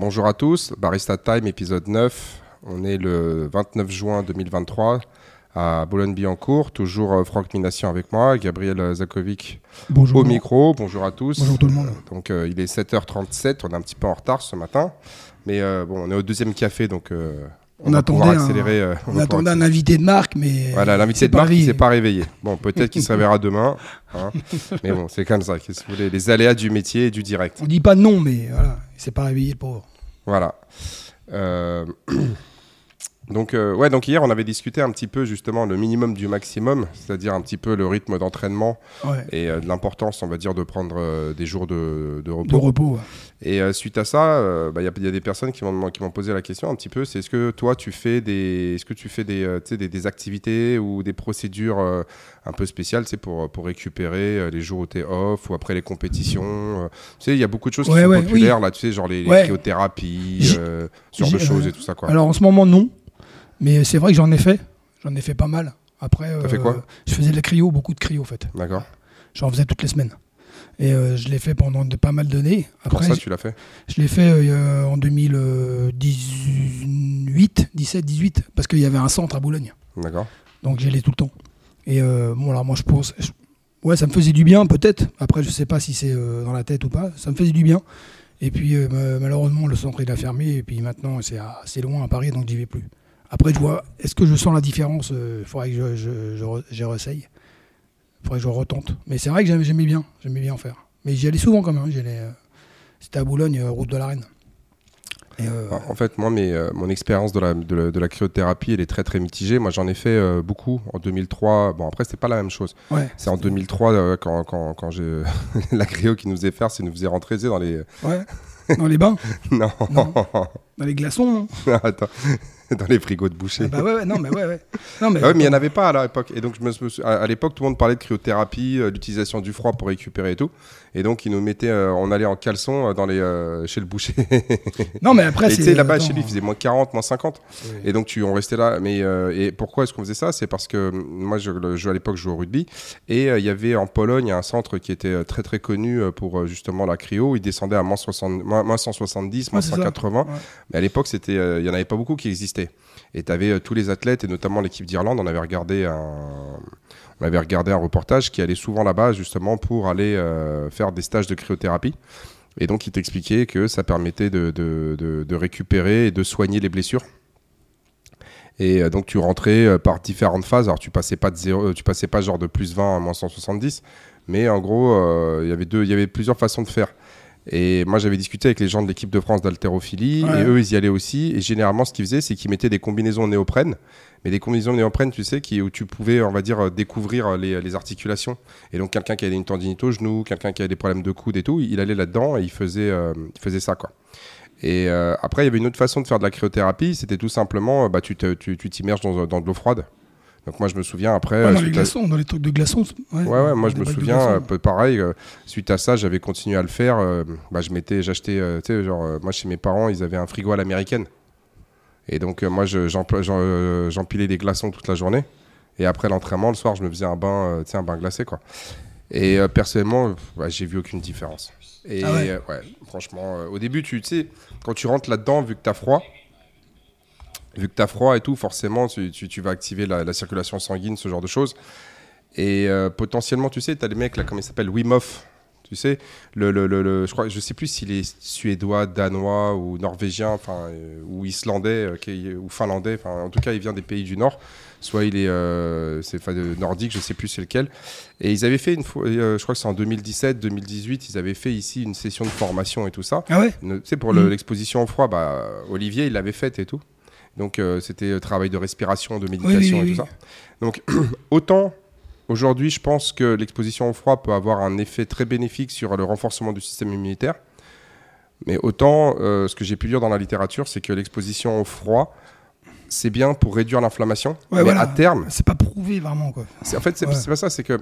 Bonjour à tous, Barista Time, épisode 9. On est le 29 juin 2023 à Boulogne-Billancourt. Toujours euh, Franck Minassian avec moi, Gabriel Zakovic Bonjour. au micro. Bonjour à tous. Bonjour tout le monde. Donc euh, il est 7h37, on est un petit peu en retard ce matin. Mais euh, bon, on est au deuxième café, donc euh, on, On attendait un- accélérer. On attendait pouvoir un invité de marque, mais. Voilà, l'invité de marque, il réveillé. s'est pas réveillé. Bon, peut-être qu'il se réveillera demain. hein. Mais bon, c'est comme ça. Qu'est-ce que vous voulez Les aléas du métier et du direct. On dit pas non, mais voilà, il s'est pas réveillé, le pauvre. Voilà. Donc, euh, ouais, donc hier, on avait discuté un petit peu justement le minimum du maximum, c'est-à-dire un petit peu le rythme d'entraînement Ouais. et euh, de l'importance, on va dire, de prendre euh, des jours de, de repos. De repos. ouais. Et suite à ça, bah, il y, a- il y a des personnes qui m'ont qui m'ont posé la question un petit peu. C'est est-ce que toi tu fais des, est-ce que tu fais des, tu des, des activités ou des procédures un peu spéciales, c'est pour pour récupérer les jours où t'es off ou après les compétitions. tu sais, il y a beaucoup de choses qui Ouais, sont ouais, populaires là. Tu sais, genre les, les cryothérapies, ce genre de choses et tout ça quoi. Alors en ce moment, non. Mais c'est vrai que j'en ai fait. J'en ai fait pas mal. Après, fait euh, quoi je faisais de la cryo, beaucoup de cryo en fait. D'accord. J'en faisais toutes les semaines. Et euh, je l'ai fait pendant de, pas mal d'années. Pour Après, ça, tu l'as fait. je l'ai fait euh, en 2018, 17, 18, parce qu'il y avait un centre à Boulogne. D'accord. Donc j'y allais tout le temps. Et euh, bon, alors moi je pense. je- ouais, ça me faisait du bien, peut-être. Après, je sais pas si c'est dans la tête ou pas. Ça me faisait du bien. Et puis, ma- malheureusement, le centre il a fermé. Et puis maintenant, c'est assez loin à Paris, donc j'y vais plus. Après, je vois. Est-ce que je sens la différence Il faudrait que je, je, je, re- je réessaye. Il faudrait que je retente. Mais c'est vrai que j'aimais bien. J'aimais bien en faire. Mais j'y allais souvent quand même. hein. Euh, C'était à Boulogne, euh, route de la Reine. Et, euh, En fait, moi, mes, euh, mon expérience de la, de, la, de la cryothérapie, elle est très très mitigée. Moi, j'en ai fait euh, beaucoup en 2003. Bon, après, c'était pas la même chose. ouais. C'est en 2003 euh, quand, quand, quand j'ai la cryo qui nous faisait faire, c'est nous faisait rentrer dans les. Ouais. Dans les bains, Non, Non. Dans les glaçons. hein. attends, dans les frigos de boucher. Ah bah ouais, ouais, non, mais ouais, ouais. Non, mais, Ah ouais, mais il n'y en avait pas à l'époque. Et donc, je me, je me suis- à, à l'époque, tout le monde parlait de cryothérapie, euh, l'utilisation du froid pour récupérer et tout. Et donc, ils nous mettaient, euh, on allait en caleçon euh, dans les, euh, chez le boucher. Non, mais après, et tu c'est. sais, là-bas, attends, chez lui, il faisait moins 40, moins 50. ouais. Et donc, tu, on restait là. Mais euh, et pourquoi est-ce qu'on faisait ça? C'est parce que moi, je, le- je- à l'époque, je jouais au rugby. Et euh, il y avait en Pologne un centre qui était euh, très, très connu euh, pour euh, justement la cryo. Il descendait à moins, 60, moins, moins 170, moins Ouais, c'est ça. 180. Ouais. Mais à l'époque, euh, il y en avait pas beaucoup qui existaient. Et tu avais tous les athlètes, et notamment l'équipe d'Irlande. On avait regardé un. On avait regardé un reportage qui allait souvent là-bas justement pour aller euh, faire des stages de cryothérapie. Et donc, il t'expliquait que ça permettait de, récupérer et de soigner les blessures. Et euh, donc, tu rentrais euh, par différentes phases. Alors, tu passais pas de zéro, euh, tu passais pas genre de plus 20 à moins 170. Mais en gros, euh, il y avait deux, il y avait plusieurs façons de faire. Et moi, j'avais discuté avec les gens de l'équipe de France d'haltérophilie, Ouais. et eux, ils y allaient aussi. Et généralement, ce qu'ils faisaient, c'est qu'ils mettaient des combinaisons néoprène, mais des combinaisons néoprène, tu sais, qui, où tu pouvais, on va dire, euh, découvrir euh, les, les articulations. Et donc, quelqu'un qui avait une tendinite au genou, quelqu'un qui avait des problèmes de coude et tout, il allait là-dedans et il faisait, euh, il faisait ça, quoi. Et euh, après, il y avait une autre façon de faire de la cryothérapie, c'était tout simplement, bah, tu te- tu tu t'immerges dans, dans de l'eau froide. Donc moi, je me souviens après. Ouais, euh, dans les à- glaçons, dans les trucs de glaçons. Ouais, Ouais, ouais, moi je me souviens, peu pareil, euh, suite à ça, j'avais continué à le faire. euh, bah, je m'étais, j'achetais, euh, tu sais, genre, euh, moi chez mes parents, ils avaient un frigo à l'américaine. Et donc, euh, moi, euh, j'empilais des glaçons toute la journée. Et après l'entraînement, le soir, je me faisais un bain, euh, tu sais, un bain glacé, quoi. Et euh, personnellement, euh, ouais, j'ai vu aucune différence. Et Ah ouais. euh, franchement, euh, au début, tu tu sais, quand tu rentres là-dedans, vu que tu as froid, vu que tu as froid et tout, forcément, tu, tu- tu vas activer la, la circulation sanguine, ce genre de choses. Et euh, potentiellement, tu sais, tu as des mecs là, comme il s'appelle, Wim Hof. Tu sais, le, le, le, le- je crois, je sais plus s'il est suédois, danois ou norvégien, enfin, euh, ou islandais, euh, ou finlandais. Enfin, en tout cas, il vient des pays du Nord. Soit il est, euh, c'est enfin, nordique, je sais plus c'est lequel. Et ils avaient fait une fois, je crois que c'est en 2017, 2018, ils avaient fait ici une session de formation et tout ça. Ah ouais? Ne- Tu sais, pour le- Mm. l'exposition au froid, bah, Olivier, il l'avait faite et tout. Donc, euh, c'était euh, travail de respiration, de méditation oui, et tout ça. Donc, autant aujourd'hui, je pense que l'exposition au froid peut avoir un effet très bénéfique sur le renforcement du système immunitaire. Mais autant, euh, ce que j'ai pu lire dans la littérature, c'est que l'exposition au froid, c'est bien pour réduire l'inflammation. Ouais, mais voilà. à terme, C'est pas prouvé vraiment, quoi. en fait, c'est Ouais. c'est pas ça, c'est que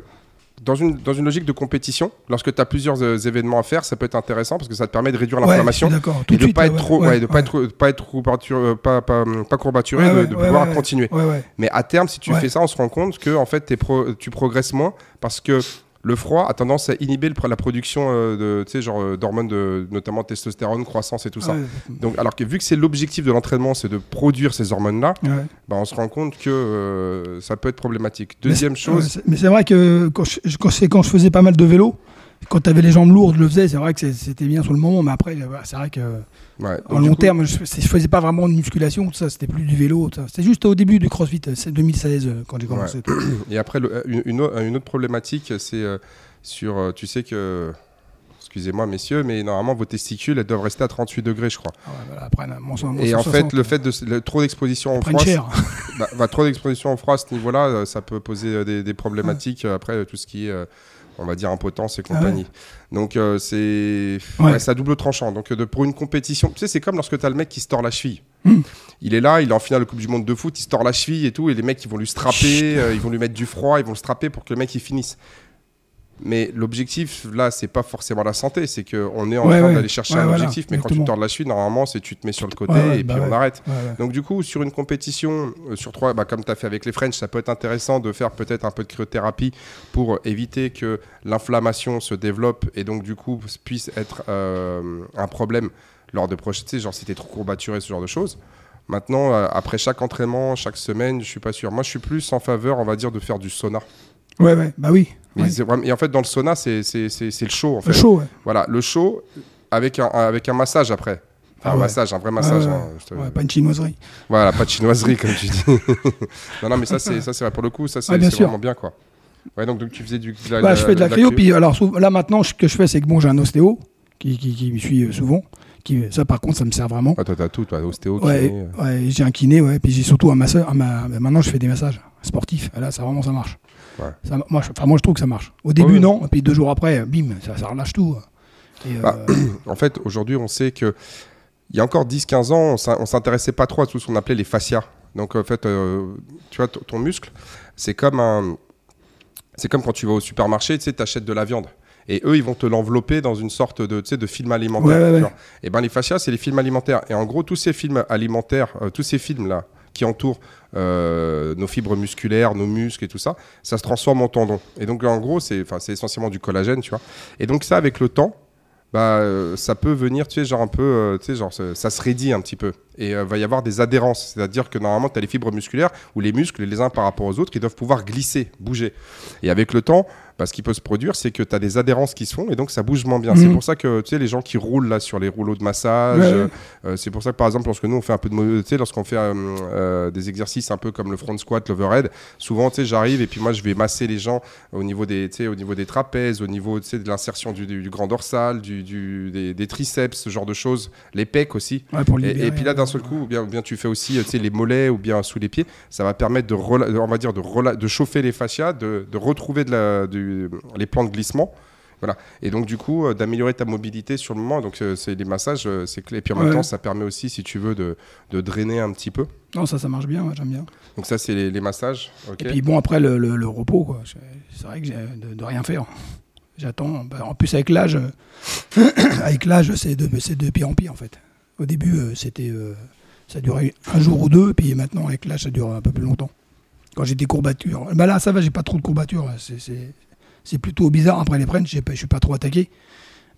dans une, dans une logique de compétition, lorsque tu as plusieurs euh, événements à faire, ça peut être intéressant parce que ça te permet de réduire l'inflammation et de suite, pas être trop, ouais, de pas être, pas être courbature- pas, pas, pas courbaturé, Ouais, de, pouvoir continuer. Ouais, ouais. Mais à terme, si tu fais ça, on se rend compte que en fait, pro- tu progresses moins parce que le froid a tendance à inhiber le- la production euh, de, genre euh, d'hormones, de, notamment testostérone, croissance et tout ça. Ouais, Donc, alors que vu que c'est l'objectif de l'entraînement, c'est de produire ces hormones-là, ouais. bah, on se rend compte que euh, ça peut être problématique. Deuxième Mais chose, mais c'est vrai que quand je, quand, c'est quand je faisais pas mal de vélo, quand tu avais les jambes lourdes, je le faisais, c'est vrai que c'était bien sur le moment, mais après, euh, c'est vrai que ouais, en long coup, terme, je, je faisais pas vraiment de musculation, tout ça, c'était plus du vélo. C'était juste au début du CrossFit, euh, c'est 2016 euh, quand j'ai commencé. Et après, le- une, une au- une autre problématique, c'est euh, sur, euh, tu sais que, excusez-moi messieurs, mais normalement vos testicules, elles doivent rester à 38 degrés, je crois. Ah ouais, voilà, après, mon, sang- mon Et en 160, fait, le fait de le- trop d'exposition au prennent froid, bah, bah, trop d'exposition au froid à ce niveau-là, euh, ça peut poser euh, des, des problématiques euh, après tout ce qui est, on va dire, impotence et Ah ouais. compagnie. Donc euh, c'est Ouais. ouais, c'est à double tranchant. Donc de, pour une compétition, tu sais, c'est comme lorsque tu as le mec qui se tord la cheville. Hmm. Il est là, il est en finale de Coupe du Monde de foot, il se tord la cheville et tout, et les mecs ils vont lui strapper, euh, ils vont lui mettre du froid, ils vont le strapper pour que le mec il finisse. Mais l'objectif là, c'est pas forcément la santé, c'est qu'on est en Ouais, train ouais. d'aller chercher Ouais, un voilà, objectif, mais quand tu tords la cheville, normalement, c'est tu te mets sur le côté et bah puis on ouais. arrête. Donc du coup, sur une compétition euh, sur trois, bah, comme tu as fait avec les French, ça peut être intéressant de faire peut-être un peu de cryothérapie pour éviter que l'inflammation se développe et donc du coup puisse être euh, un problème lors de prochaines, tu sais, genre si tu es trop courbaturé, ce genre de choses. Maintenant, euh, après chaque entraînement, chaque semaine, je suis pas sûr. Moi, je suis plus en faveur, on va dire, de faire du sauna. Ouais, ouais, bah oui. Ouais. Et en fait, dans le sauna, c'est le chaud. En fait. Le chaud, ouais. Voilà, le chaud avec un, avec un massage après. Enfin, Ah un ouais. massage, un vrai massage. Ouais. hein, je te- Ouais, pas une chinoiserie. voilà, pas de chinoiserie comme tu dis. non, non, mais ça c'est vrai pour le coup, ça c'est vraiment bien quoi. Ouais, donc, donc tu faisais du. la- Bah, je fais de la cryo, cryo. puis alors là maintenant, ce que je fais, c'est que bon, j'ai un ostéo qui, qui, qui me suit euh, souvent. Qui, ça, par contre, ça me sert vraiment. Ah, toi t'as tout, toi, ostéo, kiné, euh. ouais, j'ai un kiné, ouais, puis j'ai surtout un masseur. un ma- maintenant, je fais des massages sportifs. Là, ça vraiment, ça marche. Ça, moi, je, moi, je trouve que ça marche. Au début, non, et puis deux jours après, bim, ça, ça relâche tout. Et, euh, Bah, En fait, aujourd'hui, on sait que il y a encore 10-15 ans, on on s'intéressait pas trop à tout ce qu'on appelait les fascias. Donc en fait, euh, tu vois, ton- muscle, c'est comme un, c'est comme quand tu vas au supermarché, tu sais, t'achètes de la viande. Et eux, ils vont te l'envelopper dans une sorte de, tu sais, de film alimentaire. Ouais, ouais, tu ouais. vois. Et ben les fascias, c'est les films alimentaires. Et en gros, tous ces films alimentaires, euh, tous ces films là qui entourent euh, nos fibres musculaires, nos muscles et tout ça, ça se transforme en tendons. Et donc en gros, c'est, essentiellement du collagène, tu vois. Et donc ça, avec le temps, bah, euh, ça peut venir, tu sais, genre un peu, euh, tu sais, genre ça, ça se raidit un petit peu. Et euh, va y avoir des adhérences, c'est-à-dire que normalement, tu as les fibres musculaires ou les muscles, les uns par rapport aux autres, qui doivent pouvoir glisser, bouger. Et avec le temps, bah, ce qui peut se produire, c'est que tu as des adhérences qui se font et donc ça bouge moins bien. Mhm. C'est pour ça que, tu sais, les gens qui roulent là sur les rouleaux de massage, Ouais, euh, c'est pour ça que par exemple, lorsque nous on fait un peu de, mo- tu sais, lorsqu'on fait euh, euh, des exercices un peu comme le front squat, l'overhead, souvent, tu sais, j'arrive et puis moi je vais masser les gens au niveau des, au niveau des trapèzes, au niveau, de l'insertion du, du- du grand dorsal, du, du- des, des triceps, ce genre de choses, les pecs aussi. ouais, pour Et, libérer, et puis là, d'un seul coup, ou bien, ou bien tu fais aussi, les mollets ou bien sous les pieds, ça va permettre de, on va dire, de, de chauffer les fascias, de, de retrouver de la, du- les plans de glissement. Voilà. Et donc, du coup, euh, d'améliorer ta mobilité sur le moment. Donc, euh, c'est les massages, euh, c'est clé. Et puis en même temps, ça permet aussi, si tu veux, de, de drainer un petit peu. Non, ça, ça marche bien, ouais, j'aime bien. Donc, ça, c'est les, les massages. Et puis bon, après, le, le- le repos, quoi. C'est vrai que j'ai de, de rien faire. J'attends. Bah, en plus, avec l'âge, avec l'âge, c'est de, c'est de pire en pire, en fait. Au début, c'était, ça durait un jour ou deux, puis maintenant, avec l'âge, ça dure un peu plus longtemps. Quand j'ai des courbatures, bah là, ça va, j'ai pas trop de courbatures. C'est, c'est, plutôt bizarre. Après les prennent, pas- je suis pas trop attaqué.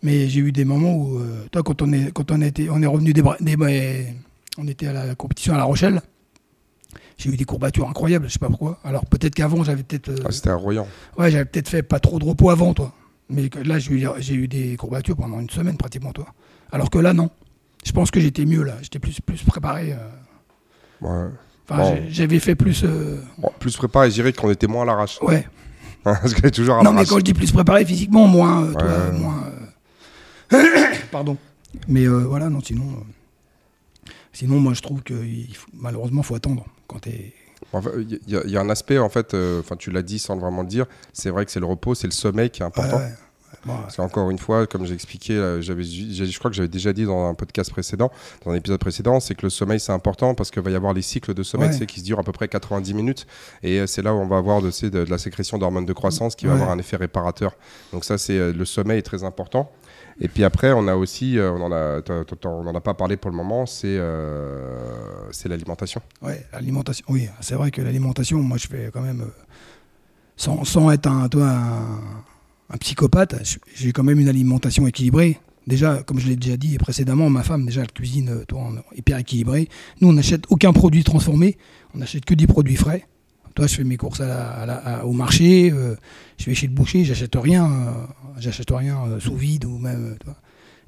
Mais j'ai eu des moments où, euh, toi, quand on est, quand on était, on est revenu des, des- des- on était à la compétition à La Rochelle. J'ai eu des courbatures incroyables, je sais pas pourquoi. Alors peut-être qu'avant j'avais peut-être, euh, Ah, c'était un royant. ouais, j'avais peut-être fait pas trop de repos avant, toi. Mais là j'ai eu, j'ai eu des courbatures pendant une semaine pratiquement, toi. Alors que là non. Je pense que j'étais mieux là, j'étais plus plus préparé. euh. Ouais. Enfin, Bon. j'ai- j'avais fait plus. Bon, plus préparé, je dirais qu'on était moins à l'arrache. Ouais. Parce qu'elle est toujours à Non, mais quand je dis plus préparé physiquement, moins. euh, toi, Ouais. moins euh, Pardon. Mais euh, voilà, non, sinon. Sinon, moi, je trouve que il faut- malheureusement, faut attendre quand t'es. En fait, Il y, a- il y a un aspect, en fait, enfin, tu l'as dit sans vraiment le dire, c'est vrai que c'est le repos, c'est le sommeil qui est important. Ouais, ouais. Bon, Parce qu'encore une fois, comme j'ai expliqué, euh, j'avais, j'ai- je crois que j'avais déjà dit dans un podcast précédent, dans un épisode précédent, c'est que le sommeil c'est important parce qu'il va y avoir les cycles de sommeil Ouais. qui se durent à peu près 90 minutes et euh, c'est là où on va avoir de, la sécrétion d'hormones de croissance qui va Ouais. avoir un effet réparateur. Donc ça, c'est euh, le sommeil est très important. Et puis après, on a aussi, on en a, t'as- t'as- on en a pas parlé pour le moment, c'est euh, c'est l'alimentation. Ouais, l'alimentation. Oui, c'est vrai que l'alimentation, moi, je fais quand même. sans, sans être un, toi, un, un psychopathe, j'ai quand même une alimentation équilibrée. Déjà, comme je l'ai déjà dit précédemment, ma femme, déjà, elle cuisine euh, toi, hyper équilibrée. Nous, on n'achète aucun produit transformé, on n'achète que des produits frais. Toi, je fais mes courses au marché, euh, je vais chez le boucher, j'achète rien, euh, j'achète rien sous vide ou même.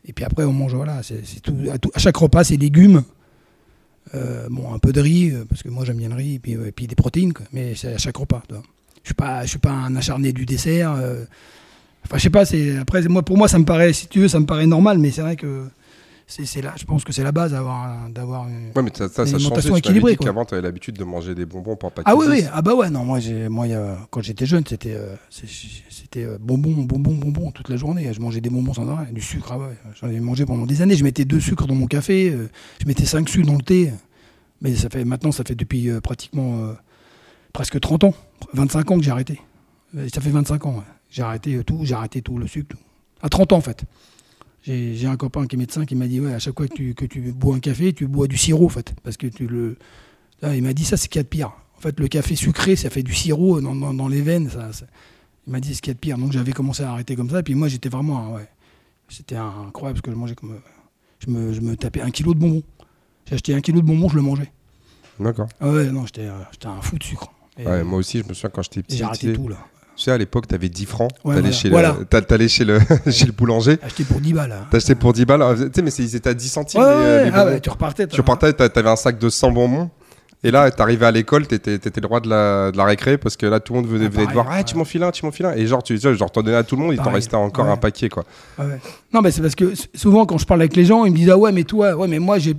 Et puis après, on mange, voilà, à, chaque repas, c'est légumes. bon, un peu de riz, parce que moi j'aime bien le riz, et puis, des protéines, mais c'est à chaque repas. Je ne suis, pas un acharné du dessert. Enfin, je sais pas, c'est après moi pour moi ça me paraît si tu veux ça me paraît normal mais c'est vrai que c'est là je pense que c'est la base d'avoir d'avoir une, ouais, mais ça, ça, ça alimentation équilibrée qu'avant tu avais l'habitude de manger des bonbons pour pas Ah oui oui, ah bah ouais, non moi j'ai moi quand j'étais jeune, c'était euh, c'était euh, bonbons bonbons bonbons toute la journée, je mangeais des bonbons sans arrêt, du sucre ah ouais, j'en ai mangé pendant des années, je mettais deux sucres dans mon café, euh, je mettais cinq sucres dans le thé. Mais ça fait maintenant ça fait depuis pratiquement presque 30 ans, 25 ans que j'ai arrêté. Ça fait 25 ans. Ouais. J'ai arrêté tout, j'ai arrêté tout, le sucre. À 30 ans, en fait. J'ai un copain qui est médecin qui m'a dit ouais, à chaque fois que tu, que tu bois un café, tu bois du sirop, en fait. Parce que tu le. il m'a dit ça, c'est ce qu'il y a de pire. En fait, le café sucré, ça fait du sirop dans, dans, les veines. Ça, Il m'a dit ce qu'il y a de pire. Donc j'avais commencé à arrêter comme ça. Et puis moi, j'étais vraiment. Ouais, C'était incroyable parce que je mangeais comme. Je me, je me tapais un kilo de bonbons. J'ai acheté un kilo de bonbons, je le mangeais. D'accord. Ah ouais, non, j'étais un fou de sucre. ouais, moi aussi, je me souviens quand j'étais petit. J'ai arrêté tout là. Tu sais, à l'époque, tu avais 10 francs. Ouais, t'allais chez, le, chez, le, chez le boulanger. Acheté pour 10 balles. Hein. Acheté pour 10 balles. Tu sais, mais ils étaient à 10 centimes. Les, les ah tu repartais. Tu repartais, t'avais un sac de 100 bonbons. Et là, t'arrivais à l'école, t'étais étais le roi de la, de la récré parce que là, tout le monde venait, ah, te voir. Ah, tu m'en files un, tu m'en files un. Et genre, tu genre, t'en donnais à tout le monde, il t'en restait encore un paquet, quoi. Non, mais c'est parce que souvent, quand je parle avec les gens, ils me disent Ah ouais, mais toi, ouais, mais moi, j'ai.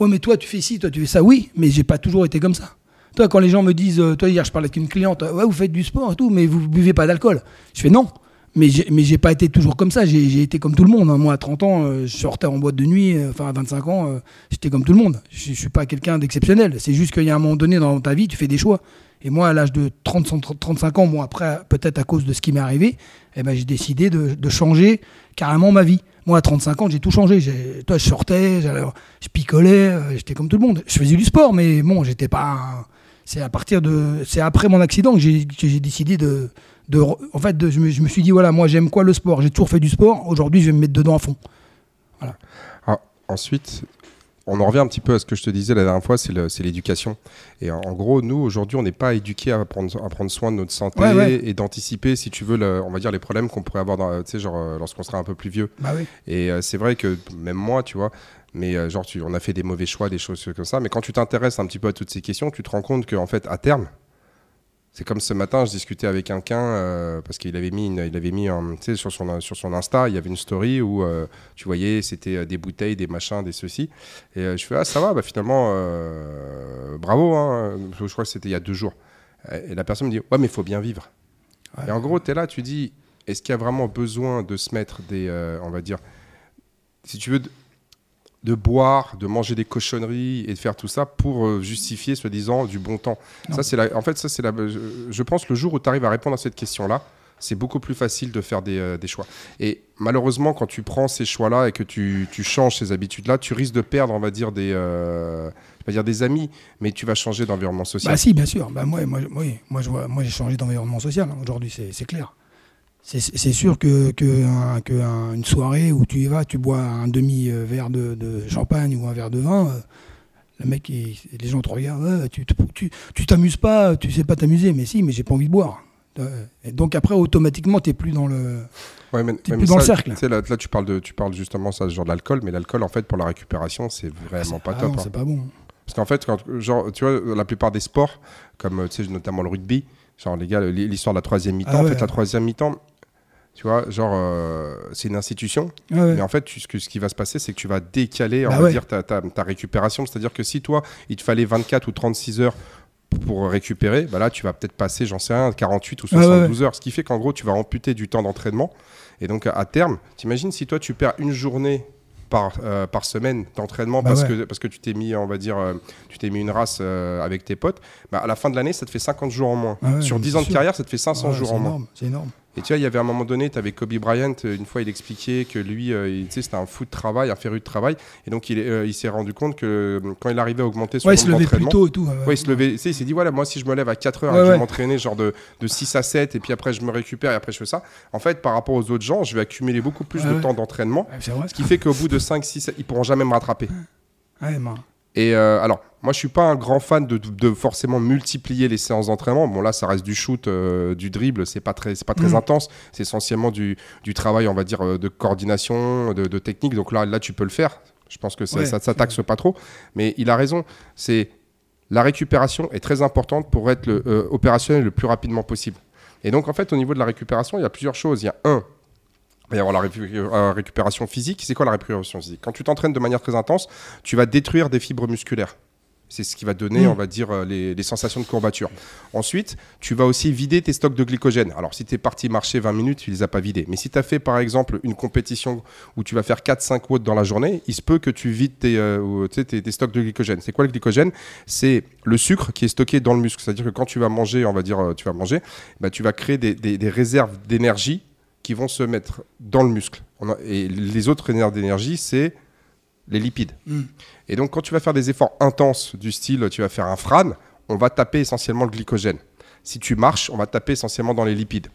Ouais, mais toi, tu fais ci, toi, tu fais ça. Oui, mais j'ai pas toujours été comme ça. Toi, quand les gens me disent, euh, toi, hier, je parlais avec une cliente, ouais, vous faites du sport et tout, mais vous buvez pas d'alcool. Je fais non. Mais j'ai, pas été toujours comme ça. J'ai, été comme tout le monde. Hein. Moi, à 30 ans, euh, je sortais en boîte de nuit. Euh, enfin, à 25 ans, j'étais comme tout le monde. Je, ne suis pas quelqu'un d'exceptionnel. C'est juste qu'il y a un moment donné dans ta vie, tu fais des choix. Et moi, à l'âge de 30, 35 ans, bon, après, peut-être à cause de ce qui m'est arrivé, eh ben, j'ai décidé de, changer carrément ma vie. Moi, à 35 ans, j'ai tout changé. toi, je sortais, je picolais, j'étais comme tout le monde. Je faisais du sport, mais bon, j'étais pas c'est à partir de, c'est après mon accident que j'ai, décidé de, de, en fait, de, je, me, je, me, suis dit voilà, moi j'aime quoi le sport? J'ai toujours fait du sport. Aujourd'hui, je vais me mettre dedans à fond. Voilà. Ah, ensuite, on en revient un petit peu à ce que je te disais la dernière fois, c'est, l'éducation. Et en, gros, nous aujourd'hui, on n'est pas éduqués à prendre, à prendre soin de notre santé et d'anticiper, si tu veux, on va dire les problèmes qu'on pourrait avoir, dans, genre euh, lorsqu'on sera un peu plus vieux. Bah et euh, c'est vrai que même moi, tu vois, mais euh, genre tu, on a fait des mauvais choix, des choses comme ça. Mais quand tu t'intéresses un petit peu à toutes ces questions, tu te rends compte qu'en fait, à terme, c'est comme ce matin, je discutais avec quelqu'un euh, parce qu'il avait mis, il avait mis sur son sur son Insta, il y avait une story où euh, tu voyais c'était des bouteilles, des machins, des ceci. Et je fais ah ça va, bah finalement bravo. Hein. Je crois que c'était il y a deux jours. Et la personne me dit ouais mais il faut bien vivre. Et en gros tu es là, tu dis est-ce qu'il y a vraiment besoin de se mettre des, on va dire, si tu veux de boire, de manger des cochonneries et de faire tout ça pour euh, justifier, soi-disant, du bon temps. Ça, c'est la... En fait, ça, c'est la... je, pense le jour où tu arrives à répondre à cette question-là, c'est beaucoup plus facile de faire des, euh, choix. Et malheureusement, quand tu prends ces choix-là et que tu, changes ces habitudes-là, tu risques de perdre, on va dire, des, euh, pas dire des amis, mais tu vas changer d'environnement social. Bah si, bien sûr. Bah, moi, moi, moi, je vois, moi j'ai changé d'environnement social. Hein. Aujourd'hui, c'est clair. C'est sûr que, que, une soirée où tu y vas, tu bois un demi-verre de, champagne ou un verre de vin, euh, le mec, les gens te regardent, tu t'amuses pas, tu sais pas t'amuser, mais si, mais j'ai pas envie de boire. Et donc après, automatiquement, tu n'es plus dans le, plus dans le cercle. Là, là, tu parles de, tu parles justement ça, genre d'alcool, mais l'alcool, en fait, pour la récupération, c'est vraiment pas top. Hein. C'est pas bon. Parce qu'en fait, quand, genre, tu vois, la plupart des sports, comme notamment le rugby, genre les gars, l'histoire de la troisième mi-temps, ah en fait, la troisième mi-temps, tu vois, genre, euh, c'est une institution. Mais en fait, ce, qui va se passer, c'est que tu vas décaler, on bah va dire, ta, ta, récupération. C'est-à-dire que si toi, il te fallait 24 ou 36 heures pour récupérer, bah là, tu vas peut-être passer, j'en sais rien, 48 ou 72 heures. Ce qui fait qu'en gros, tu vas amputer du temps d'entraînement. Et donc, à terme, t'imagines si toi, tu perds une journée par, euh, par semaine d'entraînement bah parce, que, parce que tu t'es mis, on va dire, euh, tu t'es mis une race avec tes potes, bah à la fin de l'année, ça te fait 50 jours en moins. Ah Sur 10 ans de carrière, ça te fait 500 jours en moins. C'est énorme. Et tu vois, il y avait un moment donné, tu avais Kobe Bryant, euh, une fois, il expliquait que lui, euh, c'était un fou de travail, un féru de travail. Et donc, il, euh, il s'est rendu compte que euh, quand il arrivait à augmenter son Ouais, il se levait plus tôt et tout. ouais, Ouais, il se levait, tu sais, il s'est dit voilà, moi si je me lève à 4 heures et je vais m'entraîner genre de, de 6 à 7 et puis après je me récupère et après je fais ça, en fait par rapport aux autres gens, je vais accumuler beaucoup plus de temps d'entraînement, ce qui fait qu'au bout de 5, 6, 7, ils pourront jamais me rattraper. Ouais, bah, Et euh, alors, moi je suis pas un grand fan de, de forcément multiplier les séances d'entraînement. Bon là, ça reste du shoot, euh, du dribble, c'est pas très, c'est pas très Mm. intense. C'est essentiellement du, du travail, on va dire, euh, de coordination, de, de technique. Donc là, là, tu peux le faire. Je pense que ça, Ouais, ça, ça taxe pas trop. Mais il a raison. C'est la récupération est très importante pour être le, euh, opérationnel le plus rapidement possible. Et donc en fait, au niveau de la récupération, il y a plusieurs choses. Il y a un, il va y avoir la euh, récupération physique. C'est quoi la récupération physique? Quand tu t'entraînes de manière très intense, tu vas détruire des fibres musculaires. C'est ce qui va donner, Mm. on va dire, euh, les, les sensations de courbature. Ensuite, tu vas aussi vider tes stocks de glycogène. Alors, si tu es parti marcher 20 minutes, tu les as pas vidés. Mais si tu as fait, par exemple, une compétition où tu vas faire 4-5 watts dans la journée, il se peut que tu vides tes, euh, tes, tes stocks de glycogène. C'est quoi le glycogène? C'est le sucre qui est stocké dans le muscle. C'est-à-dire que quand tu vas manger, on va dire, tu vas manger, bah, tu vas créer des, des- des réserves d'énergie qui vont se mettre dans le muscle. On a- et les autres réserves d'énergie, c'est les lipides. Mm. Et donc, quand tu vas faire des efforts intenses du style, tu vas faire un frane, on va taper essentiellement le glycogène. Si tu marches, on va taper essentiellement dans les lipides.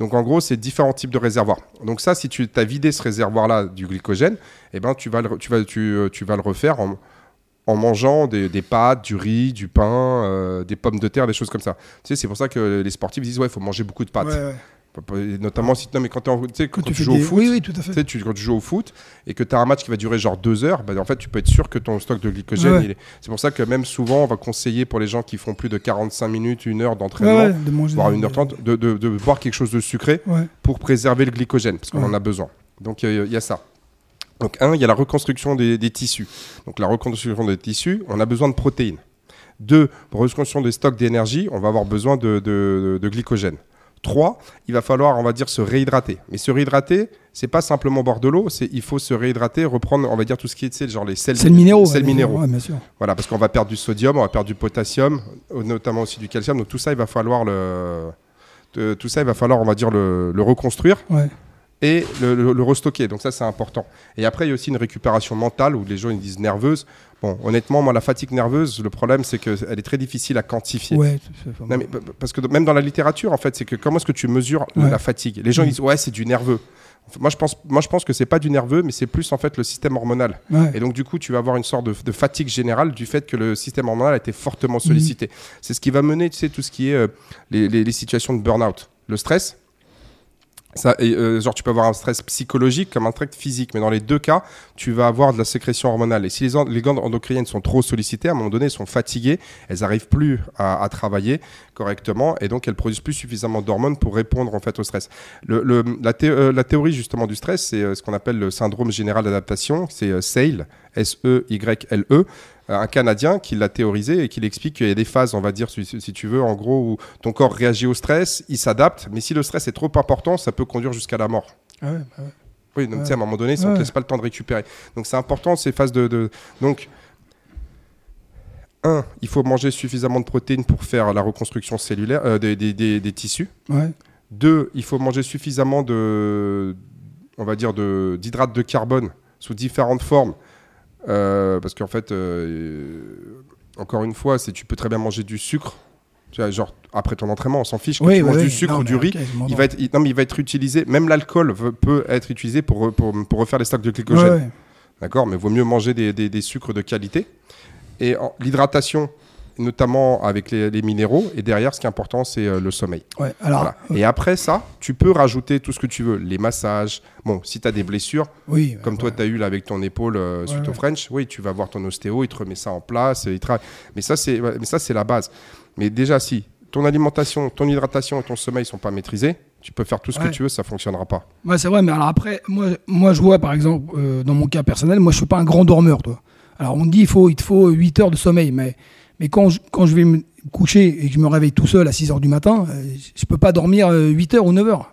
Donc, en gros, c'est différents types de réservoirs. Donc, ça, si tu as vidé ce réservoir-là du glycogène, eh ben, tu, vas le, tu, vas, tu, euh, tu vas le refaire en, en mangeant des, des pâtes, du riz, du pain, euh, des pommes de terre, des choses comme ça. Tu sais, c'est pour ça que les sportifs disent ouais, il faut manger beaucoup de pâtes. ouais, ouais. Notamment si, non, mais quand, en- quand Quand tu, tu joues des... au foot, Oui, oui, tout à tu fait. sais, tu- quand tu joues au foot et que tu as un match qui va durer genre deux heures, bah, en fait, tu peux être sûr que ton stock de glycogène, Ouais. c'est pour ça que même souvent, on va conseiller pour les gens qui font plus de 45 minutes, une heure d'entraînement, ouais, de manger voire des- 1h30, de, de, de boire quelque chose de sucré Ouais. pour préserver le glycogène, parce qu'on en a besoin. Donc, euh, il y a ça. Donc, un, il y a la reconstruction des, des tissus. Donc, la reconstruction des tissus, on a besoin de protéines. Deux, pour reconstruction des stocks d'énergie, on va avoir besoin de, de- de glycogène. Trois, il va falloir, on va dire, se réhydrater. Mais se réhydrater, c'est pas simplement boire de l'eau, c'est il faut se réhydrater, reprendre, on va dire, tout ce qui est, tu sais, genre les sels, C'est le minéraux. sels minéraux. Ouais, bien sûr. Voilà, parce qu'on va perdre du sodium, on va perdre du potassium, euh, notamment aussi du calcium. Donc tout ça, il va falloir le, de- tout ça, il va falloir, on va dire, le, le reconstruire Ouais. Et le, le- le restocker. Donc ça, c'est important. Et après, il y a aussi une récupération mentale où les gens ils disent nerveuse. Bon, honnêtement, moi, la fatigue nerveuse, le problème, c'est qu'elle est très difficile à quantifier. Ouais, Non, mais parce que même dans la littérature, en fait, c'est que comment est-ce que tu mesures Ouais. la fatigue? Les gens Mm. disent ouais, c'est du nerveux. Moi, je pense, moi, je pense que c'est pas du nerveux, mais c'est plus en fait le système hormonal. Ouais. Et donc, du coup, tu vas avoir une sorte de, de fatigue générale du fait que le système hormonal a été fortement sollicité. C'est ce qui va mener, tu sais, tout ce qui est euh, les, les- les situations de burn-out. Le stress, euh, genre, tu peux avoir un stress psychologique comme un stress physique, mais dans les deux cas, tu vas avoir de la sécrétion hormonale. Et si les, les glandes endocriniennes sont trop sollicitées, à un moment donné, elles sont fatiguées, elles n'arrivent plus à, travailler correctement, et donc elles produisent plus suffisamment d'hormones pour répondre en fait au stress. Euh, la théorie justement du stress, c'est euh, ce qu'on appelle le syndrome général d'adaptation, c'est SAIL, S-E-Y-L-E, euh, un Canadien qui l'a théorisé et qui l'explique qu'il y a des phases, on va dire, si, si tu veux, en gros, où ton corps réagit au stress, il s'adapte, mais si le stress est trop important, ça peut conduire jusqu'à la mort. Ah ouais, bah ouais. Oui, donc Ouais. tu sais, à un moment donné, ça ne te laisse pas le temps de récupérer. Donc c'est important ces phases de, de- Donc, un, il faut manger suffisamment de protéines pour faire la reconstruction cellulaire euh, des, des- des- des tissus. Ouais. Deux, il faut manger suffisamment de, on va dire, de d'hydrates de carbone sous différentes formes, Euh, parce qu'en fait, euh, encore une fois, c'est tu peux très bien manger du sucre. Genre après ton entraînement, on s'en fiche que Oui, tu oui, manges oui. du sucre Non, ou du riz. Il va être, il- non, mais il va être utilisé. Même l'alcool peut être utilisé pour, pour, pour refaire les stocks de glycogène. D'accord? Mais il vaut mieux manger des, des- des sucres de qualité. Et l'hydratation, notamment avec les, les minéraux. Et derrière, ce qui est important, c'est euh, le sommeil. Ouais, alors, Voilà. Et après ça, tu peux rajouter tout ce que tu veux. Les massages. Bon, si tu as des blessures, oui, comme toi, tu as eu là avec ton épaule euh, suite Ouais, au. French, oui, tu vas voir ton ostéo, il te remet ça en place. Il. Mais ça, c'est la base. Mais déjà, si ton alimentation, ton hydratation et ton sommeil sont pas maîtrisés, tu peux faire tout ce que tu veux, ça fonctionnera pas. Ouais, c'est vrai, mais alors après, moi, moi je vois par exemple, euh, dans mon cas personnel, moi je suis pas un grand dormeur, toi. Alors on me dit il faut, il te faut 8 heures de sommeil, mais, mais quand, je, quand je vais me coucher et que je me réveille tout seul à 6 heures du matin, euh, je peux pas dormir euh, 8 heures ou 9 heures.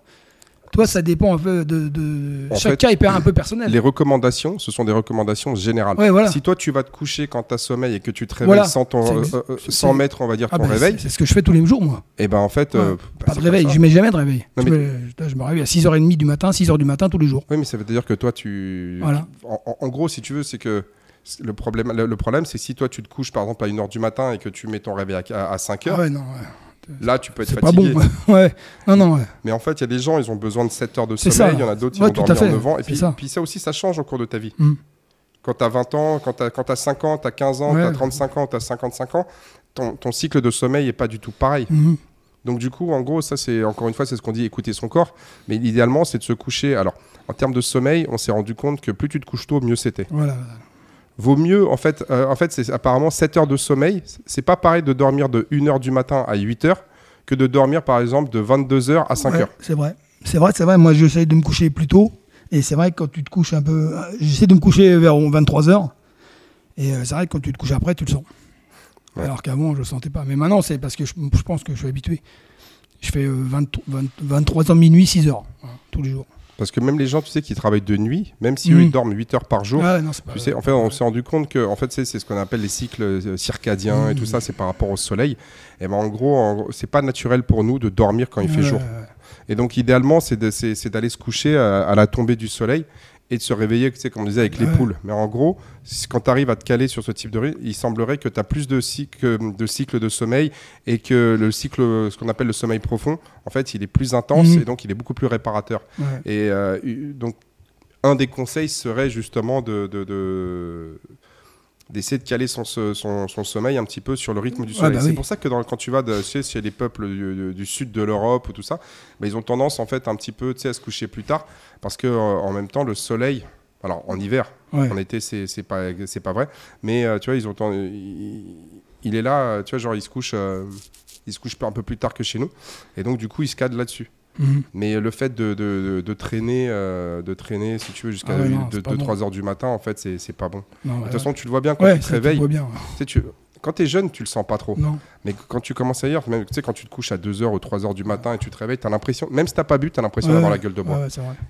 Toi, ça dépend un peu de. de... Chaque fait, cas est un peu personnel. Les recommandations, ce sont des recommandations générales. Ouais, voilà. Si toi tu vas te coucher quand tu as sommeil et que tu te réveilles Voilà. sans, ton, euh, euh, sans mettre, on va dire, Ah ton bah, réveil, c'est- ce que je fais tous les jours, moi. et ben en fait. euh, bah, Pas de réveil, ça. je mets jamais de réveil. Non, je, mais- me, je- je me réveille à 6h30 du matin, 6h du matin tous les jours. Oui, mais ça veut dire que toi, tu. Voilà. En, en- en gros, si tu veux, c'est que le problème, le, le problème, c'est que si toi, tu te couches par exemple à 1h du matin et que tu mets ton réveil à, 5h, Ah ouais, non, ouais. là, tu peux être c'est pas bon. fatigué. ouais, non, non, ouais. Mais en fait, il y a des gens, ils ont besoin de 7 heures de sommeil. Il y en a d'autres, Ouais, vont à dormir fait. 9 ans. Et puis ça. puis ça aussi, ça change au cours de ta vie. Mm. Quand tu as 20 ans, quand tu as, 5 ans, tu as 15 ans, tu as 35 ans, tu as 55 ans, ton, ton cycle de sommeil n'est pas du tout pareil. Mhm. Donc du coup, en gros, ça c'est encore une fois, c'est ce qu'on dit, écouter son corps. Mais idéalement, c'est de se coucher. Alors, en termes de sommeil, on s'est rendu compte que plus tu te couches tôt, mieux c'était. Voilà. Vaut mieux, en fait, euh, en fait, c'est apparemment 7 heures de sommeil. C'est pas pareil de dormir de 1h du matin à 8 heures que de dormir, par exemple, de 22h à 5 Ouais, heures. C'est vrai. C'est vrai, c'est vrai. Moi, j'essaie de me coucher plus tôt. Et c'est vrai que quand tu te couches un peu. euh, J'essaie de me coucher vers 23h. Et euh, c'est vrai que quand tu te couches après, tu le sens. Ouais. Alors qu'avant, je le sentais pas. Mais maintenant, c'est parce que je, je pense que je suis habitué. Je fais euh, 20 20 23h minuit, 6h. tous les jours. Parce que même les gens, tu sais, qui travaillent de nuit, même si eux, Mhm. ils dorment 8 heures par jour, Ah non, pas- Tu sais, en fait, on s'est rendu compte que, en fait, c'est c'est ce qu'on appelle les cycles euh, circadiens et tout ça, c'est par rapport au soleil. Et ben, en gros, c'est pas naturel pour nous de dormir quand il fait jour. Et donc, idéalement, c'est de- c'est c'est d'aller se coucher à, à la tombée du soleil et de se réveiller, tu sais, comme on disait, avec les Ouais. poules. Mais en gros, quand tu arrives à te caler sur ce type de rythme, il semblerait que tu as plus de cycles de, cycles de sommeil et que le cycle, ce qu'on appelle le sommeil profond, en fait, il est plus intense Mhm. et donc il est beaucoup plus réparateur. Ouais. Et euh, donc, un des conseils serait justement de, de- de- d'essayer de caler son, son, son sommeil un petit peu sur le rythme du soleil. bah c'est oui. pour ça que dans- quand tu vas de, chez les peuples du, sud de l'Europe ou tout ça, bah, ils ont tendance en fait un petit peu tu sais, à se coucher plus tard parce que euh, en même temps le soleil, alors en hiver, Ouais. en été c'est c'est pas c'est pas vrai, mais euh, tu vois ils ont il, il est là, tu vois genre il se couche euh, il se couche un peu plus tard que chez nous et donc du coup il se cadre là-dessus. Mhm. Mais le fait de, de, de- traîner, euh, de traîner, si tu veux, jusqu'à Ah ouais, non, 2-3 c'est pas bon. heures du matin, en fait, c'est pas bon. Non, De ouais, toute façon, tu le vois bien quand ouais, tu te réveilles. vois bien. Tu sais, tu- quand tu es jeune, tu le sens pas trop. Non. Mais quand tu commences ailleurs, même, tu sais, quand tu te couches à 2h ou 3h du matin et tu te réveilles, tu as l'impression, même si tu pas bu, tu as l'impression d'avoir la gueule de bois.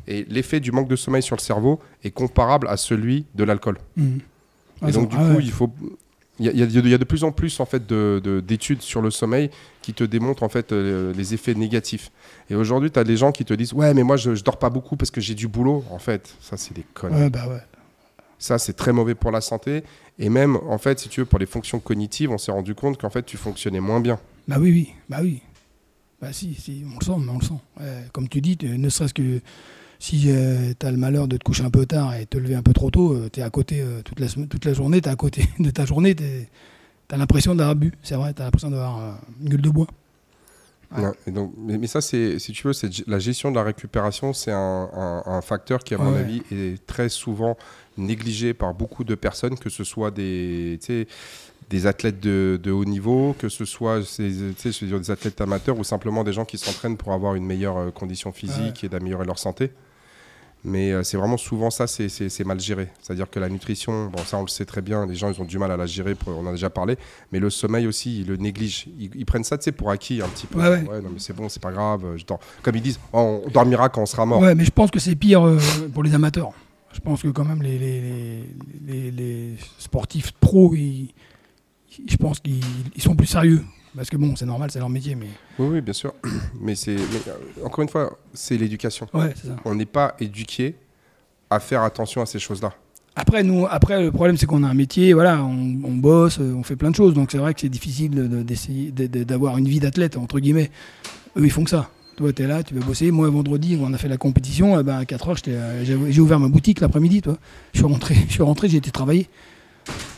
Et l'effet du manque de sommeil sur le cerveau est comparable à celui de l'alcool. Ah, et c'est donc, du coup, Ah ouais. il faut. Il y, a- y y de plus en plus en fait de- de- d'études sur le sommeil qui te démontrent en fait euh, les effets négatifs. Et aujourd'hui, tu as des gens qui te disent ouais mais moi je, je dors pas beaucoup parce que j'ai du boulot. En fait, ça c'est des conneries. Ouais, bah ouais. Ça c'est très mauvais pour la santé. Et même en fait, si tu veux, pour les fonctions cognitives, on s'est rendu compte qu'en fait tu fonctionnais moins bien. Bah oui, oui, bah oui. Bah si, si, on le sent, on le sent. Ouais, comme tu dis, ne serait-ce que si tu as le malheur de te coucher un peu tard et te lever un peu trop tôt, tu es à côté euh, toute, la, toute la journée, tu à côté de ta journée, tu as l'impression d'avoir bu, c'est vrai, tu as l'impression d'avoir euh, une gueule de bois. Ouais. Ouais, et donc, mais, mais ça, c'est, si tu veux, c'est la gestion de la récupération, c'est un, un- un facteur qui, à mon Ouais. avis, est très souvent négligé par beaucoup de personnes, que ce soit des, des athlètes de, de haut niveau, que ce soit je veux dire, des athlètes amateurs ou simplement des gens qui s'entraînent pour avoir une meilleure euh, condition physique et d'améliorer leur santé. Mais euh, c'est vraiment souvent ça, c'est, mal géré. C'est-à-dire que la nutrition, bon, ça on le sait très bien, les gens ils ont du mal à la gérer, pour- on en a déjà parlé, mais le sommeil aussi, ils le négligent. Ils, ils prennent ça, tu sais, pour acquis un petit peu. Ouais, ouais. non, mais c'est bon, c'est pas grave. Je dors. Comme ils disent, on dormira quand on sera mort. Ouais, mais je pense que c'est pire euh, pour les amateurs. Je pense que quand même les, les, les, les- les sportifs pros, ils- je pense qu'ils ils sont plus sérieux. Parce que bon, c'est normal, c'est leur métier, mais Oui, oui, bien sûr. Mais c'est, mais, euh, encore une fois, c'est l'éducation. ouais, c'est ça. On n'est pas éduqué à faire attention à ces choses-là. Après, nous, après, le problème, c'est qu'on a un métier, voilà, on, on bosse, euh, on fait plein de choses. Donc, c'est vrai que c'est difficile de- de- d'essayer de- de- d'avoir une vie d'athlète, entre guillemets. Eux, ils font que ça. Toi, tu es là, tu vas bosser. Moi, vendredi, on a fait la compétition. eh ben, à 4 heures, j'étais, euh, j'ai ouvert ma boutique l'après-midi. Toi. Je suis rentré, je suis rentré j'ai été travailler.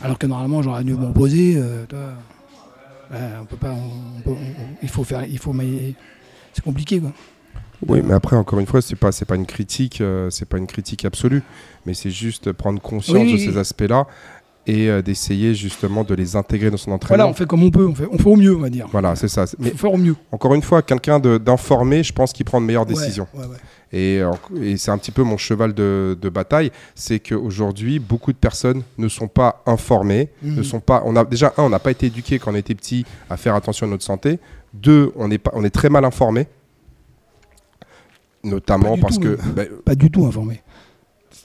Alors que normalement, j'aurais dû me reposer. euh, Ben, on peut pas. on- on peut- on- on- il faut faire. Il faut, mais c'est compliqué, quoi. Oui, mais après, encore une fois, c'est pas, c'est pas une critique, euh, c'est pas une critique absolue, mais c'est juste prendre conscience Oui, de oui, ces oui. aspects-là et euh, d'essayer justement de les intégrer dans son Voilà, entraînement. on fait comme on peut. On fait, on fait au mieux, on va dire. Voilà, c'est ça. Mais faut faire au mieux. encore une fois, quelqu'un d'informé, je pense qu'il prend de meilleures Ouais, décisions. ouais, ouais. Et, euh, et c'est un petit peu mon cheval de, de bataille, c'est qu'aujourd'hui, beaucoup de personnes ne sont pas informées, Mhm. ne sont pas. On a déjà un, on n'a pas été éduqué quand on était petit à faire attention à notre santé. Deux, on est pas, on est très mal informé. Notamment parce tout, que euh. bah, Pas du tout informé.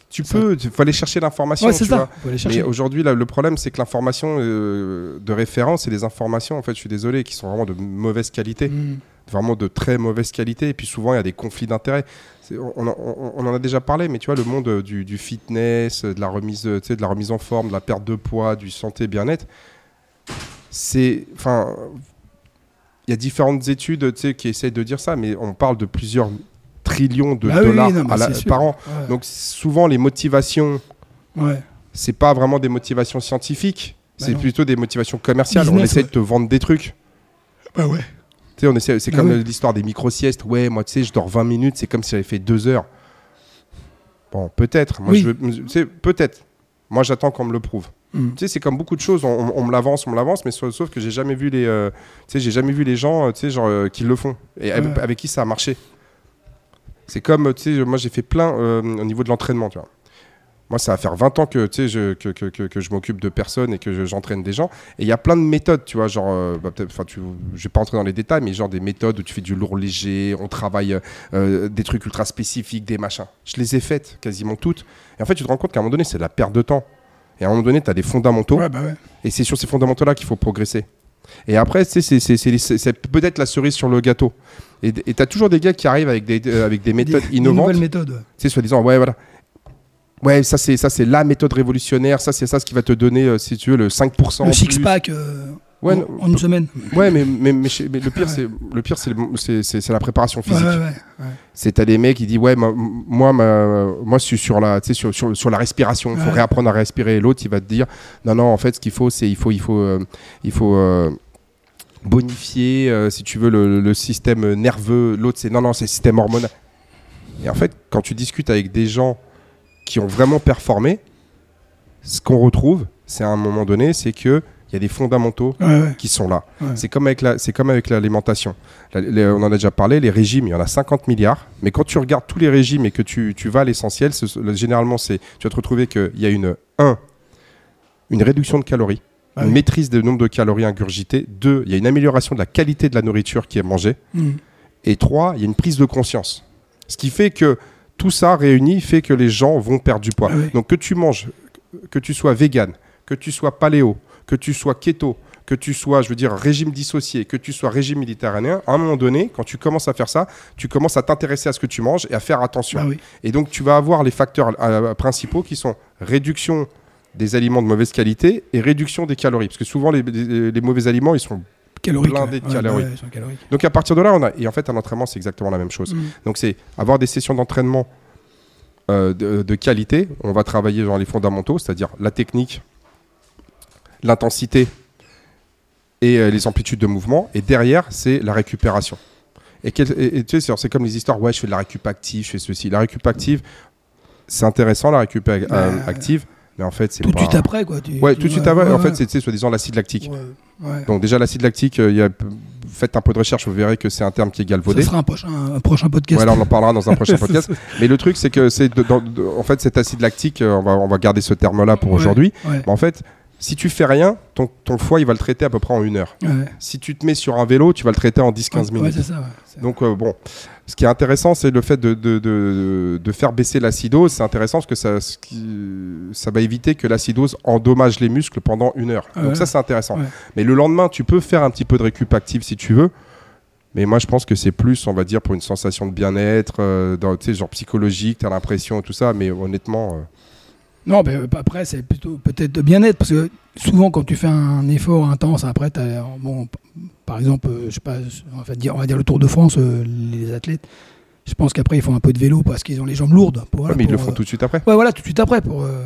tu peux, il faut aller chercher l'information. Ouais, c'est tu vois. Mais aujourd'hui, le problème, c'est que l'information euh, de référence et des informations, en fait, je suis désolé, qui sont vraiment de mauvaise qualité, Mm. Vraiment de très mauvaise qualité. Et puis souvent, il y a des conflits d'intérêts. On, on- on- on en a déjà parlé, mais tu vois, le monde euh, du, du fitness, euh, de la remise, euh, tu sais, de la remise en forme, de la perte de poids, du santé, bien-être, c'est, enfin, il y a différentes études, tu sais, qui essayent de dire ça, mais on parle de plusieurs trillions de Ah oui, dollars non, à la- par an. Ouais. Donc souvent, les motivations Ouais. c'est pas vraiment des motivations scientifiques, Bah c'est plutôt des motivations commerciales. on essaie ouais. de te vendre des trucs. Bah ouais. Tu sais, on essaie, c'est Bah comme l'histoire des micro-siestes. Ouais, moi, tu sais, je dors 20 minutes, c'est comme si j'avais fait 2 heures. Bon, peut-être. Moi, Oui. je veux- peut-être. Moi, j'attends qu'on me le prouve. Mm. Tu sais, c'est comme beaucoup de choses. On, me l'avance, on me l'avance, mais sauf, sauf que j'ai jamais vu les, euh, tu sais, j'ai jamais vu les gens, euh, tu sais, genre, euh, qui le font et avec, Ouais. avec qui ça a marché. C'est comme, tu sais, moi, j'ai fait plein euh, au niveau de l'entraînement, tu vois. Moi, ça va faire 20 ans que, je, que, que, que, que je m'occupe de personnes et que je- j'entraîne des gens. Et il y a plein de méthodes, tu vois, genre, euh, bah, peut-être, enfin, tu, je vais pas entrer dans les détails, mais genre des méthodes où tu fais du lourd léger, on travaille euh, des trucs ultra spécifiques, des machins. Je les ai faites quasiment toutes. Et en fait, tu te rends compte qu'à un moment donné, c'est de la perte de temps. Et à un moment donné, tu as des fondamentaux. Ouais, bah ouais. Et c'est sur ces fondamentaux-là qu'il faut progresser. Et après, c'est- peut-être la cerise sur le gâteau. Et tu as toujours des gars qui arrivent avec des, euh, avec des méthodes Des- des innovantes. nouvelles méthodes. Tu sais, soi-disant, ouais, voilà. Ouais, ça c'est ça c'est la méthode révolutionnaire, ça c'est ça ce qui va te donner euh, si tu veux le 5% en Le plus. six-pack euh, Ouais, en, une semaine. Ouais, mais, mais, mais, chez- mais le pire Ouais. c'est le pire c'est la préparation physique. ouais. C'est t'as des mecs qui disent ouais ma- moi ma- moi je suis sur la sur, sur, sur la respiration, il faut réapprendre à respirer et l'autre il va te dire non non en fait ce qu'il faut c'est il faut il faut euh, il faut euh, bonifier si tu veux le, le système nerveux, l'autre c'est non non c'est le système hormonal. Et en fait quand tu discutes avec des gens qui ont vraiment performé, ce qu'on retrouve c'est à un moment donné c'est que il y a des fondamentaux Ouais, ouais. qui sont là. Ouais. C'est comme avec la, c'est comme avec l'alimentation. La- on en a déjà parlé. Les régimes, il y en a 50 milliards. Mais quand tu regardes tous les régimes et que tu, tu vas à l'essentiel, généralement, c'est, tu vas te retrouver qu'il y a une un, une réduction de calories, Ah une oui. maîtrise du nombre de calories ingurgitées. Deux, il y a une amélioration de la qualité de la nourriture qui est mangée. Mm. Et trois, il y a une prise de conscience. Ce qui fait que tout ça réuni fait que les gens vont perdre du poids. Ah oui. Donc que tu manges, que tu sois vegan, que tu sois paléo, que tu sois keto, que tu sois, je veux dire, régime dissocié, que tu sois régime méditerranéen, à un moment donné, quand tu commences à faire ça, tu commences à t'intéresser à ce que tu manges et à faire attention. Ah oui. Et donc tu vas avoir les facteurs euh, principaux qui sont réduction des aliments de mauvaise qualité et réduction des calories. Parce que souvent, les, les- les mauvais aliments, ils sont... Calorique. Blindé de calories. Ouais, ouais. Donc à partir de là, on a... Et en fait, un entraînement, c'est exactement la même chose. Mm. Donc c'est avoir des sessions d'entraînement euh, de, de qualité. On va travailler dans les fondamentaux, c'est-à-dire la technique, l'intensité et euh, les amplitudes de mouvement. Et derrière, c'est la récupération. Et, quel- et- et tu sais, c'est- comme les histoires, ouais, je fais de la récup active, je fais ceci. La récup active, c'est intéressant, la récup euh, Bah, active, mais en fait, c'est Tout de pas... suite après, quoi. tu- Ouais, tout de suite après, ouais, en fait, c'est soi-disant l'acide lactique. Ouais. Donc déjà, l'acide lactique, euh, il y a... faites un peu de recherche, vous verrez que c'est un terme qui est galvaudé. Ça sera un prochain, un prochain podcast. Voilà, on en parlera dans un prochain podcast. Mais le truc, c'est que c'est de- en fait cet acide lactique, euh, on va, on va garder ce terme-là pour aujourd'hui. Mais en fait, si tu fais rien, ton, ton foie, il va le traiter à peu près en une heure. ouais. Si tu te mets sur un vélo, tu vas le traiter en 10-15 Ouais, minutes. ça. ouais. Donc euh, bon, ce qui est intéressant, c'est le fait de, de, de- de faire baisser l'acidose. C'est intéressant parce que ça, ce qui- ça va éviter que l'acidose endommage les muscles pendant une heure. Donc ça, c'est intéressant. Mais le lendemain, tu peux faire un petit peu de récup active si tu veux. Mais moi, je pense que c'est plus, on va dire, pour une sensation de bien-être, euh, tu genre psychologique, t'as l'impression et tout ça. Mais honnêtement, euh, Non, mais euh, après, c'est plutôt peut-être de bien-être, parce que souvent, quand tu fais un effort intense, après, t'as- bon, par exemple, euh, je sais pas, on va dire, on va dire le Tour de France, euh, les athlètes, je pense qu'après, ils font un peu de vélo parce qu'ils ont les jambes lourdes. Pour, voilà, mais ils le font euh, tout de suite après. Ouais, voilà, tout de suite après. Pour, euh,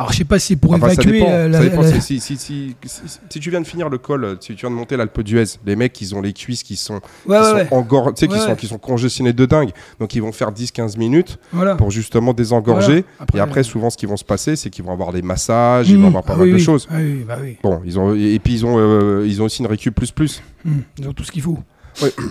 Alors, je sais pas si pour Enfin, ça évacuer dépend. euh, la, ça dépend. la- Si, si, si, si- si- si tu viens de finir le col, euh, si tu viens de monter l'Alpe d'Huez, les mecs, ils ont les cuisses qui sont, Ouais, qui ouais, sont ouais. engor- tu sais, qui, sont, qui sont congestionnées de dingue. Donc, ils vont faire 10-15 minutes Voilà. pour justement désengorger. Voilà. Et après, souvent, ce qui vont se passer, c'est qu'ils vont avoir des massages, ils vont avoir pas Ah mal oui, de oui. choses. Ah oui, bah. Bon, ils ont, et puis ils ont, euh, ils ont aussi une récup plus plus. Mmh. Ils ont tout ce qu'il faut.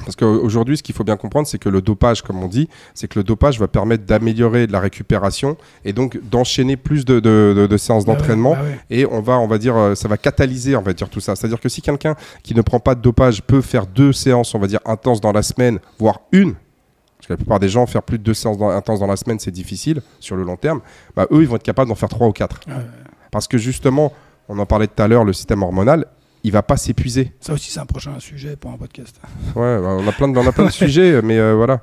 Parce qu'aujourd'hui, ce qu'il faut bien comprendre, c'est que le dopage, comme on dit, c'est que le dopage va permettre d'améliorer la récupération et donc d'enchaîner plus de, de- de- de séances ouais, d'entraînement. ouais. Et on va, on va dire, euh, ça va catalyser, on va dire tout ça. C'est-à-dire que si quelqu'un qui ne prend pas de dopage peut faire deux séances, on va dire intenses dans la semaine, voire une, parce que la plupart des gens, faire plus de deux séances dans- intenses dans la semaine, c'est difficile sur le long terme. Bah, eux, ils vont être capables d'en faire trois ou quatre. Ouais. Parce que justement, on en parlait tout à l'heure, le système hormonal, il va pas s'épuiser. Ça aussi, c'est un prochain sujet pour un podcast. Ouais, bah, on a plein de, on a plein de sujets, mais euh, voilà.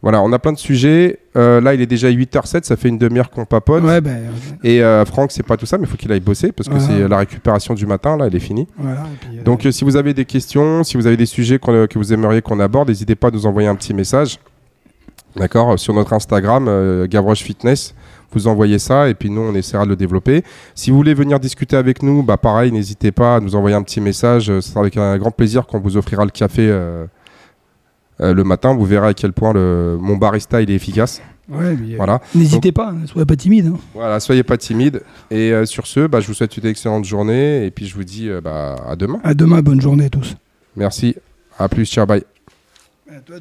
Voilà, on a plein de sujets. Euh, là, il est déjà 8h07, ça fait une demi-heure qu'on papote. Ouais, ben, Et euh, Franck, c'est pas tout ça, mais il faut qu'il aille bosser parce que Voilà. c'est la récupération du matin, là, elle est finie. voilà. puis, euh, Donc, si vous avez des questions, si vous avez des sujets que vous aimeriez qu'on aborde, n'hésitez pas à nous envoyer un petit message. D'accord Sur notre Instagram, Gavroche Fitness. Vous envoyez ça et puis nous, on essaiera de le développer. Si vous voulez venir discuter avec nous, bah pareil, n'hésitez pas à nous envoyer un petit message. Ce sera avec un grand plaisir qu'on vous offrira le café euh, euh, le matin. Vous verrez à quel point le, mon barista il est efficace. ouais, euh, Voilà. N'hésitez pas, ne soyez pas timide. hein. Voilà, soyez pas timide. Et euh, sur ce, bah, je vous souhaite une excellente journée et puis je vous dis bah, à demain. À demain, bonne journée à tous. Merci. À plus. Ciao. Bye. À toi,